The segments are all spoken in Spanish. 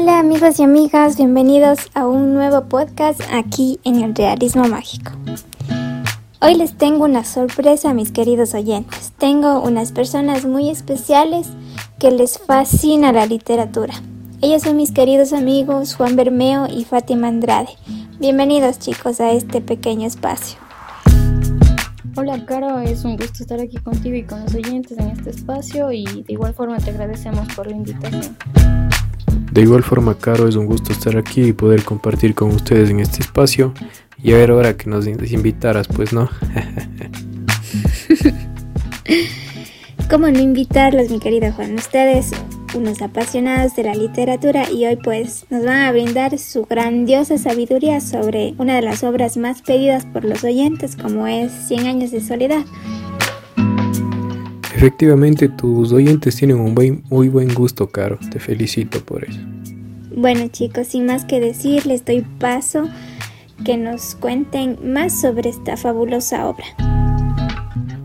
Hola amigos y amigas, bienvenidos a un nuevo podcast aquí en el Realismo Mágico. Hoy les tengo una sorpresa mis queridos oyentes. Tengo unas personas muy especiales que les fascina la literatura. Ellos son mis queridos amigos Juan Bermeo y Fátima Andrade. Bienvenidos chicos a este pequeño espacio. Hola Caro, es un gusto estar aquí contigo y con los oyentes en este espacio y de igual forma te agradecemos por la invitación. De igual forma, Caro, es un gusto estar aquí y poder compartir con ustedes en este espacio. Y a ver ahora que nos invitaras, pues no. ¿Cómo no invitarlos, mi querido Juan? Ustedes, unos apasionados de la literatura, y hoy pues nos van a brindar su grandiosa sabiduría sobre una de las obras más pedidas por los oyentes, como es Cien años de soledad. Efectivamente, tus oyentes tienen un muy buen gusto, Caro. Te felicito por eso. Bueno, chicos, sin más que decir, les doy paso que nos cuenten más sobre esta fabulosa obra.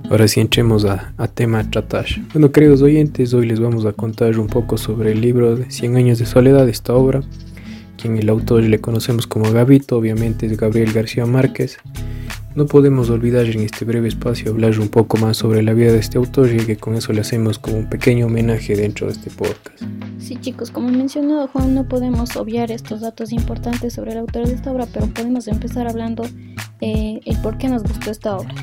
Ahora sí entremos a, tema a tratar. Bueno, queridos oyentes, hoy les vamos a contar un poco sobre el libro de 100 años de soledad, esta obra, quien el autor le conocemos como Gabito, obviamente es Gabriel García Márquez. No podemos olvidar en este breve espacio hablar un poco más sobre la vida de este autor y que con eso le hacemos como un pequeño homenaje dentro de este podcast. Sí chicos, como mencionó Juan, no podemos obviar estos datos importantes sobre el autor de esta obra, pero podemos empezar hablando eh, el por qué nos gustó esta obra.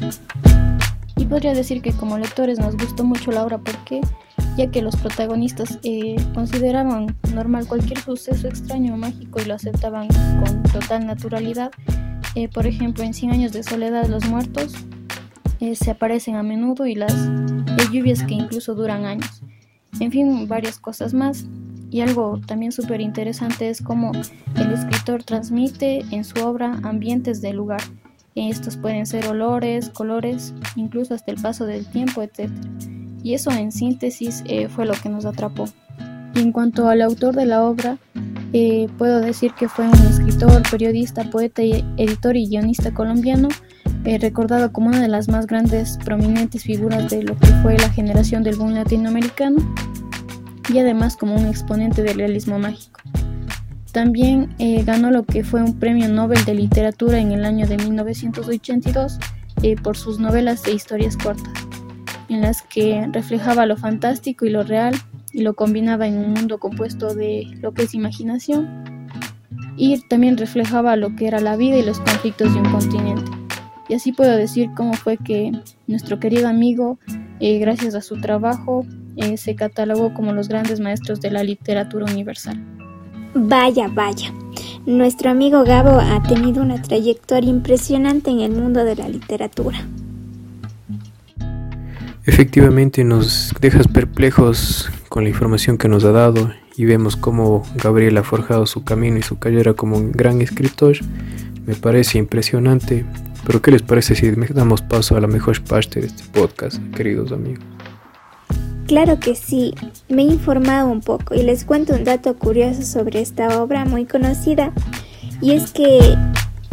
Y podría decir que como lectores nos gustó mucho la obra porque ya que los protagonistas eh, consideraban normal cualquier suceso extraño o mágico y lo aceptaban con total naturalidad, eh, por ejemplo, en 100 años de soledad los muertos eh, se aparecen a menudo y las lluvias que incluso duran años. En fin, varias cosas más. Y algo también súper interesante es cómo el escritor transmite en su obra ambientes del lugar. Estos pueden ser olores, colores, incluso hasta el paso del tiempo, etc. Y eso en síntesis eh, fue lo que nos atrapó. Y en cuanto al autor de la obra, eh, puedo decir que fue un escritor, periodista, poeta, editor y guionista colombiano, eh, recordado como una de las más grandes, prominentes figuras de lo que fue la generación del boom latinoamericano y además como un exponente del realismo mágico. También eh, ganó lo que fue un premio Nobel de Literatura en el año de 1982 por sus novelas e historias cortas, en las que reflejaba lo fantástico y lo real y lo combinaba en un mundo compuesto de lo que es imaginación y también reflejaba lo que era la vida y los conflictos de un continente. Y así puedo decir cómo fue que nuestro querido amigo, eh, gracias a su trabajo, eh, se catalogó como los grandes maestros de la literatura universal. Vaya, vaya. Nuestro amigo Gabo ha tenido una trayectoria impresionante en el mundo de la literatura. Efectivamente nos dejas perplejos con la información que nos ha dado y vemos cómo Gabriel ha forjado su camino y su carrera como un gran escritor. Me parece impresionante. Pero ¿qué les parece si damos paso a la mejor parte de este podcast, queridos amigos? Claro que sí, me he informado un poco y les cuento un dato curioso sobre esta obra muy conocida y es que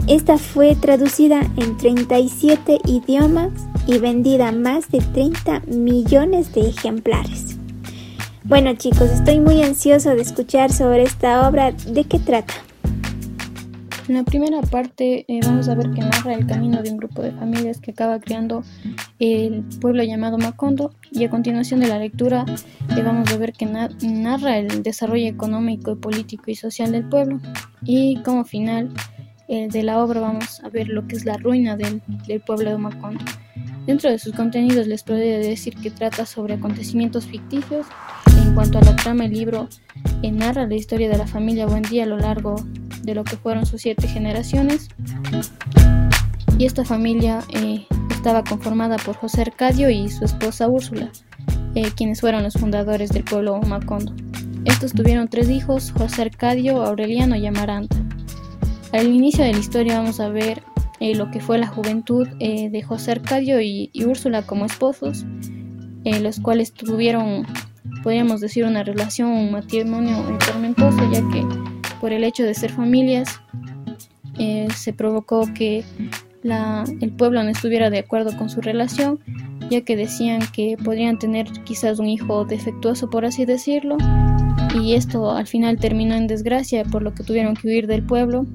esta fue traducida en 37 idiomas y vendida más de 30 millones de ejemplares. Bueno chicos, estoy muy ansioso de escuchar sobre esta obra. ¿De qué trata? En la primera parte eh, vamos a ver que narra el camino de un grupo de familias que acaba creando el pueblo llamado Macondo y a continuación de la lectura eh, vamos a ver que narra el desarrollo económico, político y social del pueblo y como final eh, de la obra vamos a ver lo que es la ruina del, del pueblo de Macondo. Dentro de sus contenidos les podría decir que trata sobre acontecimientos ficticios cuanto a la trama, el libro eh, narra la historia de la familia Buendía a lo largo de lo que fueron sus siete generaciones. Y esta familia eh, estaba conformada por José Arcadio y su esposa Úrsula, eh, quienes fueron los fundadores del pueblo Macondo. Estos tuvieron tres hijos, José Arcadio, Aureliano y Amaranta. Al inicio de la historia vamos a ver lo que fue la juventud de José Arcadio y, y Úrsula como esposos, los cuales tuvieron podríamos decir una relación, un matrimonio tormentoso, ya que por el hecho de ser familias eh, se provocó que el pueblo no estuviera de acuerdo con su relación, ya que decían que podrían tener quizás un hijo defectuoso, por así decirlo, y esto al final terminó en desgracia por lo que tuvieron que huir del pueblo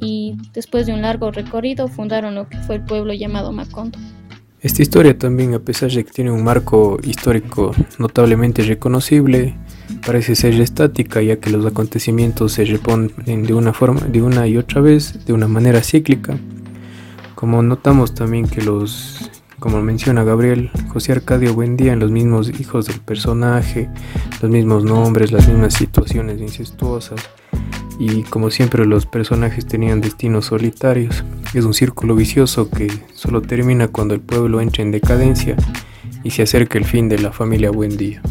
y después de un largo recorrido fundaron lo que fue el pueblo llamado Macondo. Esta historia también, a pesar de que tiene un marco histórico notablemente reconocible, parece ser estática ya que los acontecimientos se reponen de una forma, de una y otra vez, de una manera cíclica. Como notamos también que los, como menciona Gabriel, José Arcadio Buendía en los mismos hijos del personaje, los mismos nombres, las mismas situaciones incestuosas, y como siempre los personajes tenían destinos solitarios. Es un círculo vicioso que solo termina cuando el pueblo entra en decadencia y se acerca el fin de la familia Buendía.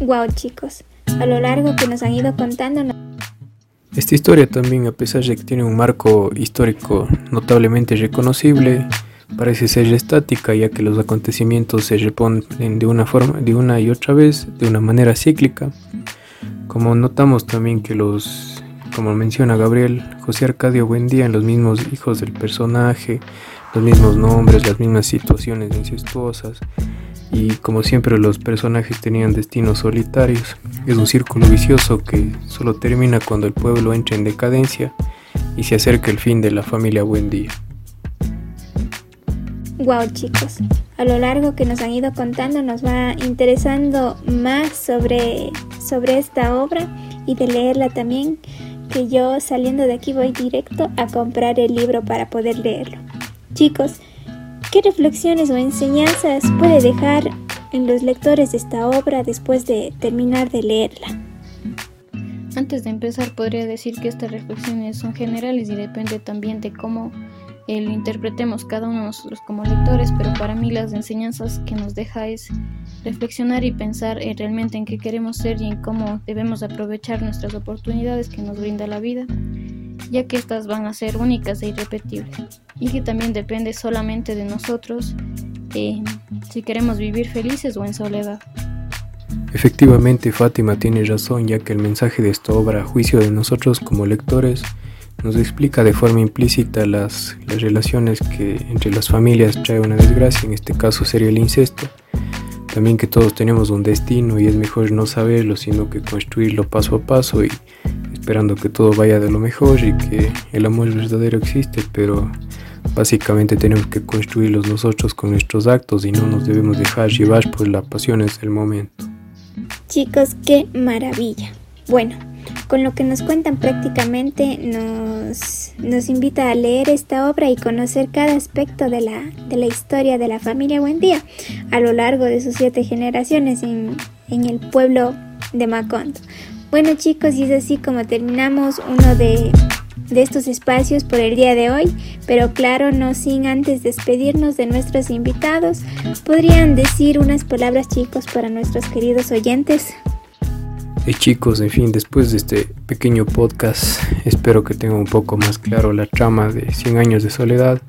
Wow chicos, a lo largo que nos han ido contando... Esta historia también, a pesar de que tiene un marco histórico notablemente reconocible, parece ser estática ya que los acontecimientos se reponen de una forma, de una y otra vez, de una manera cíclica. Como notamos también que los, como menciona Gabriel, José Arcadio Buendía en los mismos hijos del personaje, los mismos nombres, las mismas situaciones incestuosas, y como siempre los personajes tenían destinos solitarios. Es un círculo vicioso que solo termina cuando el pueblo entra en decadencia y se acerca el fin de la familia Buendía. Wow chicos, a lo largo que nos han ido contando nos va interesando más sobre, sobre esta obra y de leerla también, que yo saliendo de aquí voy directo a comprar el libro para poder leerlo. Chicos, ¿qué reflexiones o enseñanzas puede dejar en los lectores de esta obra después de terminar de leerla? Antes de empezar podría decir que estas reflexiones son generales y depende también de cómo lo interpretemos cada uno de nosotros como lectores, pero para mí las enseñanzas que nos deja es reflexionar y pensar realmente en qué queremos ser y en cómo debemos aprovechar nuestras oportunidades que nos brinda la vida, ya que estas van a ser únicas e irrepetibles y que también depende solamente de nosotros eh, si queremos vivir felices o en soledad. Efectivamente, Fátima tiene razón, ya que el mensaje de esta obra, a juicio de nosotros como lectores, nos explica de forma implícita las, las relaciones que entre las familias trae una desgracia, en este caso sería el incesto. También que todos tenemos un destino y es mejor no saberlo, sino que construirlo paso a paso y esperando que todo vaya de lo mejor y que el amor verdadero existe, pero básicamente tenemos que construirlos nosotros con nuestros actos y no nos debemos dejar llevar por las pasiones del momento. Chicos, qué maravilla. Bueno, con lo que nos cuentan prácticamente nos, nos invita a leer esta obra y conocer cada aspecto de la, de la historia de la familia Buendía a lo largo de sus siete generaciones en, en el pueblo de Macondo. Bueno chicos, y es así como terminamos uno de, de estos espacios por el día de hoy, pero claro, no sin antes despedirnos de nuestros invitados. ¿Podrían decir unas palabras chicos para nuestros queridos oyentes? Y chicos, en fin, después de este pequeño podcast, espero que tengan un poco más claro la trama de 100 años de soledad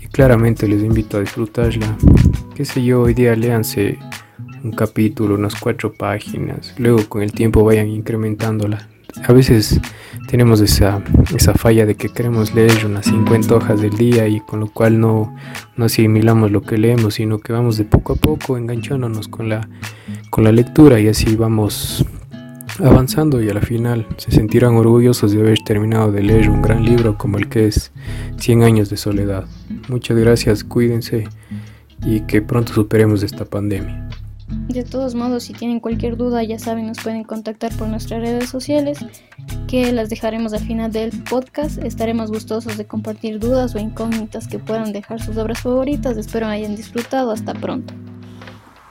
y claramente les invito a disfrutarla. Qué sé yo, hoy día léanse un capítulo, unas cuatro páginas, luego con el tiempo vayan incrementándola. A veces tenemos esa, esa falla de que queremos leer unas 50 hojas del día y con lo cual no, no asimilamos lo que leemos, sino que vamos de poco a poco enganchándonos con la, con la lectura y así vamos avanzando y a la final se sentirán orgullosos de haber terminado de leer un gran libro como el que es 100 años de soledad. Muchas gracias, cuídense y que pronto superemos esta pandemia. De todos modos, si tienen cualquier duda, ya saben, nos pueden contactar por nuestras redes sociales, que las dejaremos al final del podcast. Estaremos gustosos de compartir dudas o incógnitas que puedan dejar sus obras favoritas. Espero hayan disfrutado. Hasta pronto.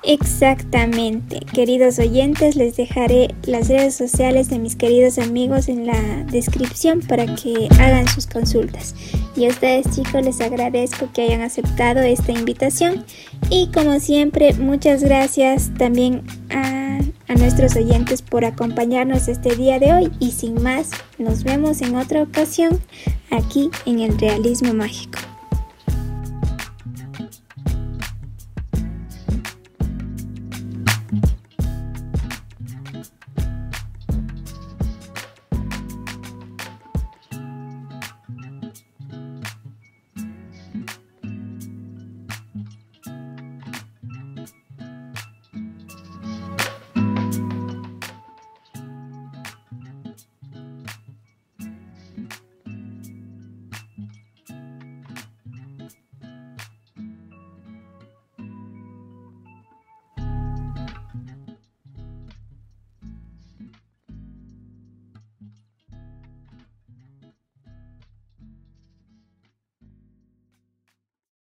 Exactamente, queridos oyentes, les dejaré las redes sociales de mis queridos amigos en la descripción para que hagan sus consultas. Y a ustedes chicos les agradezco que hayan aceptado esta invitación y como siempre muchas gracias también a, a nuestros oyentes por acompañarnos este día de hoy y sin más nos vemos en otra ocasión aquí en el realismo mágico.